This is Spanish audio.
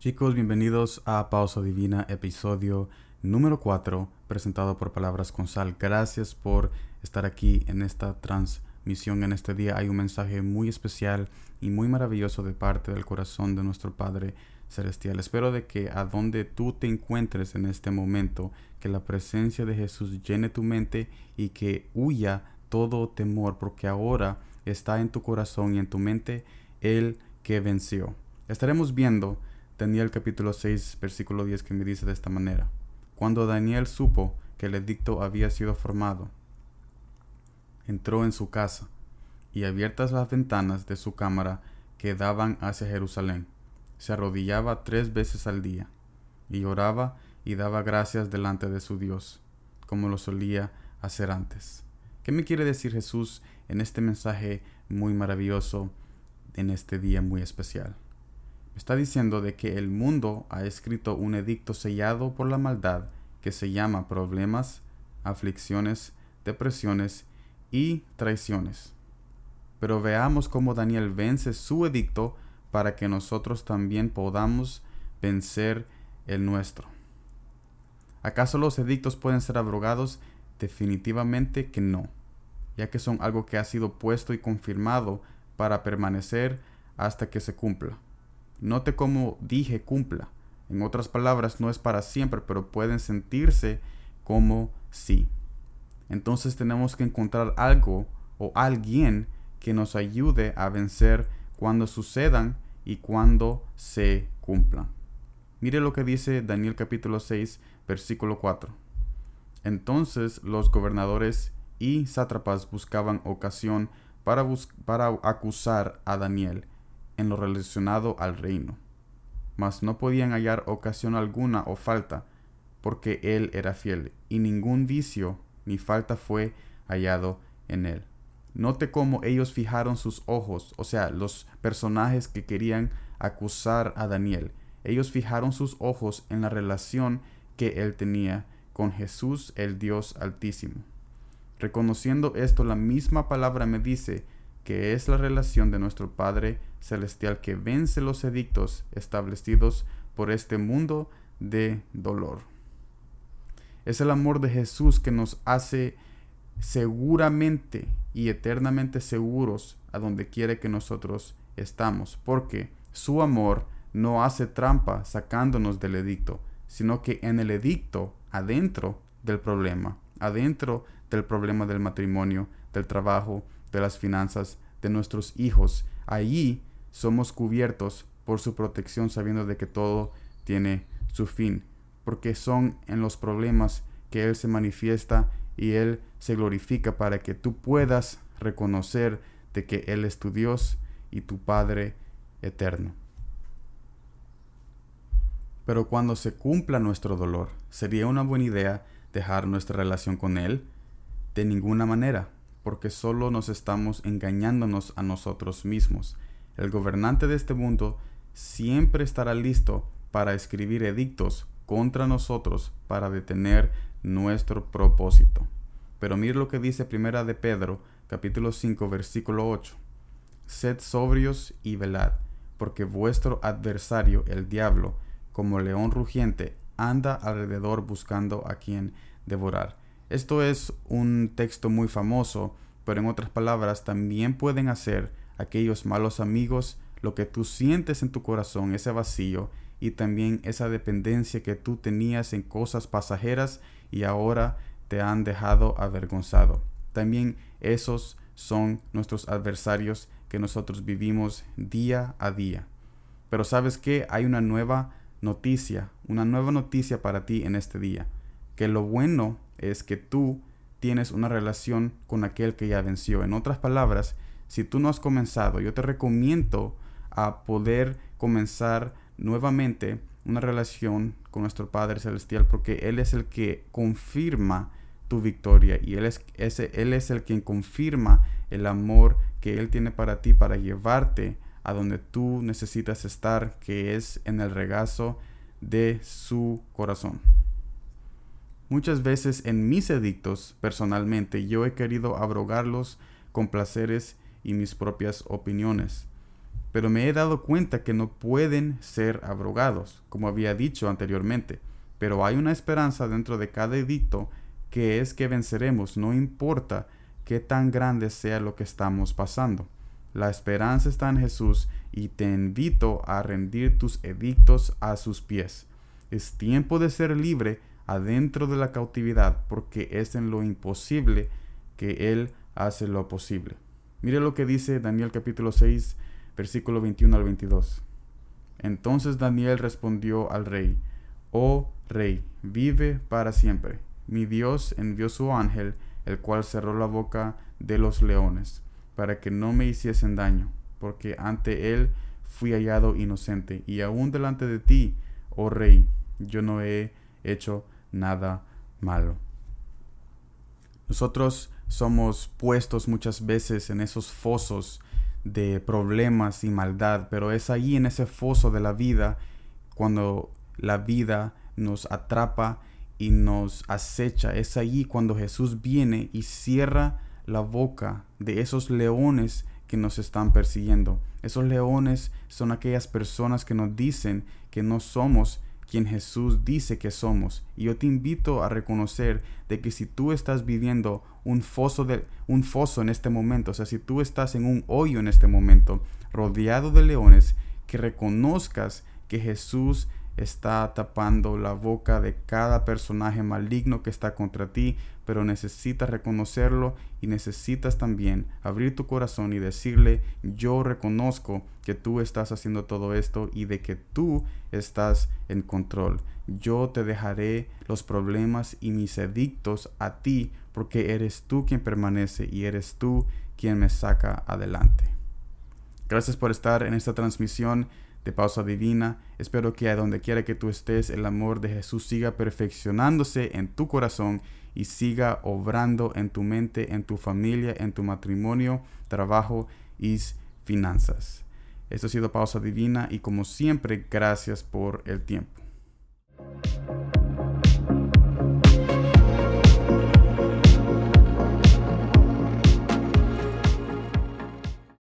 Chicos, bienvenidos a Pausa Divina, episodio número 4, presentado por Palabras con Sal. Gracias por estar aquí en esta transmisión. En este día hay un mensaje muy especial y muy maravilloso de parte del corazón de nuestro Padre Celestial. Espero de que a donde tú te encuentres en este momento, que la presencia de Jesús llene tu mente y que huya todo temor, porque ahora está en tu corazón y en tu mente el que venció. Estaremos viendo Daniel capítulo 6, versículo 10 que me dice de esta manera. Cuando Daniel supo que el edicto había sido formado, entró en su casa y abiertas las ventanas de su cámara que daban hacia Jerusalén, se arrodillaba tres veces al día y oraba y daba gracias delante de su Dios, como lo solía hacer antes. ¿Qué me quiere decir Jesús en este mensaje muy maravilloso, en este día muy especial? Está diciendo de que el mundo ha escrito un edicto sellado por la maldad que se llama problemas, aflicciones, depresiones y traiciones. Pero veamos cómo Daniel vence su edicto para que nosotros también podamos vencer el nuestro. ¿Acaso los edictos pueden ser abrogados? Definitivamente que no, ya que son algo que ha sido puesto y confirmado para permanecer hasta que se cumpla. Note cómo dije cumpla. En otras palabras, no es para siempre, pero pueden sentirse como sí. Entonces tenemos que encontrar algo o alguien que nos ayude a vencer cuando sucedan y cuando se cumplan. Mire lo que dice Daniel capítulo 6, versículo 4. Entonces los gobernadores y sátrapas buscaban ocasión para, para acusar a Daniel en lo relacionado al reino, mas no podían hallar ocasión alguna o falta, porque él era fiel, y ningún vicio ni falta fue hallado en él. Note cómo ellos fijaron sus ojos, o sea, los personajes que querían acusar a Daniel, ellos fijaron sus ojos en la relación que él tenía con Jesús el Dios Altísimo. Reconociendo esto, la misma palabra me dice que es la relación de nuestro Padre Celestial que vence los edictos establecidos por este mundo de dolor. Es el amor de Jesús que nos hace seguramente y eternamente seguros a donde quiere que nosotros estamos, porque su amor no hace trampa sacándonos del edicto, sino que en el edicto, adentro del problema, adentro del problema del matrimonio, del trabajo, de las finanzas de nuestros hijos. Allí somos cubiertos por su protección sabiendo de que todo tiene su fin, porque son en los problemas que Él se manifiesta y Él se glorifica para que tú puedas reconocer de que Él es tu Dios y tu Padre eterno. Pero cuando se cumpla nuestro dolor, ¿sería una buena idea dejar nuestra relación con Él? De ninguna manera porque solo nos estamos engañándonos a nosotros mismos. El gobernante de este mundo siempre estará listo para escribir edictos contra nosotros para detener nuestro propósito. Pero mire lo que dice Primera de Pedro, capítulo 5, versículo 8. Sed sobrios y velad, porque vuestro adversario, el diablo, como león rugiente, anda alrededor buscando a quien devorar. Esto es un texto muy famoso, pero en otras palabras también pueden hacer aquellos malos amigos lo que tú sientes en tu corazón, ese vacío y también esa dependencia que tú tenías en cosas pasajeras y ahora te han dejado avergonzado. También esos son nuestros adversarios que nosotros vivimos día a día. Pero sabes que hay una nueva noticia, una nueva noticia para ti en este día, que lo bueno es que tú tienes una relación con aquel que ya venció. En otras palabras, si tú no has comenzado, yo te recomiendo a poder comenzar nuevamente una relación con nuestro Padre Celestial porque Él es el que confirma tu victoria y Él es, ese, él es el quien confirma el amor que Él tiene para ti para llevarte a donde tú necesitas estar, que es en el regazo de su corazón. Muchas veces en mis edictos, personalmente, yo he querido abrogarlos con placeres y mis propias opiniones. pero me he dado cuenta que no pueden ser abrogados, como había dicho anteriormente. Pero hay una esperanza dentro de cada edicto que es que venceremos, no importa qué tan grande sea lo que estamos pasando. La esperanza está en Jesús y te invito a rendir tus edictos a sus pies. Es tiempo de ser libre adentro de la cautividad porque es en lo imposible que Él hace lo posible. Mire lo que dice Daniel capítulo 6, versículo 21 al 22. Entonces Daniel respondió al rey, Oh rey, vive para siempre. Mi Dios envió su ángel, el cual cerró la boca de los leones, para que no me hiciesen daño, porque ante él fui hallado inocente, y aún delante de ti, oh rey, yo no he hecho nada malo. Nosotros somos puestos muchas veces en esos fosos de problemas y maldad, pero es ahí en ese foso de la vida cuando la vida nos atrapa y nos acecha. Es allí cuando Jesús viene y cierra la boca de esos leones que nos están persiguiendo. Esos leones son aquellas personas que nos dicen que no somos quien Jesús dice que somos. Y yo te invito a reconocer de que si tú estás viviendo un foso, de, un foso en este momento, o sea, si tú estás en un hoyo en este momento, rodeado de leones, que reconozcas que Jesús está tapando la boca de cada personaje maligno que está contra ti, pero necesitas reconocerlo y necesitas también abrir tu corazón y decirle, yo reconozco que tú estás haciendo todo esto y de que tú estás en control. Yo te dejaré los problemas y mis edictos a ti, porque eres tú quien permanece y eres tú quien me saca adelante. Gracias por estar en esta transmisión de pausa divina. Espero que a donde quiera que tú estés, el amor de Jesús siga perfeccionándose en tu corazón y siga obrando en tu mente, en tu familia, en tu matrimonio, trabajo y finanzas. Esto ha sido pausa divina y como siempre, gracias por el tiempo.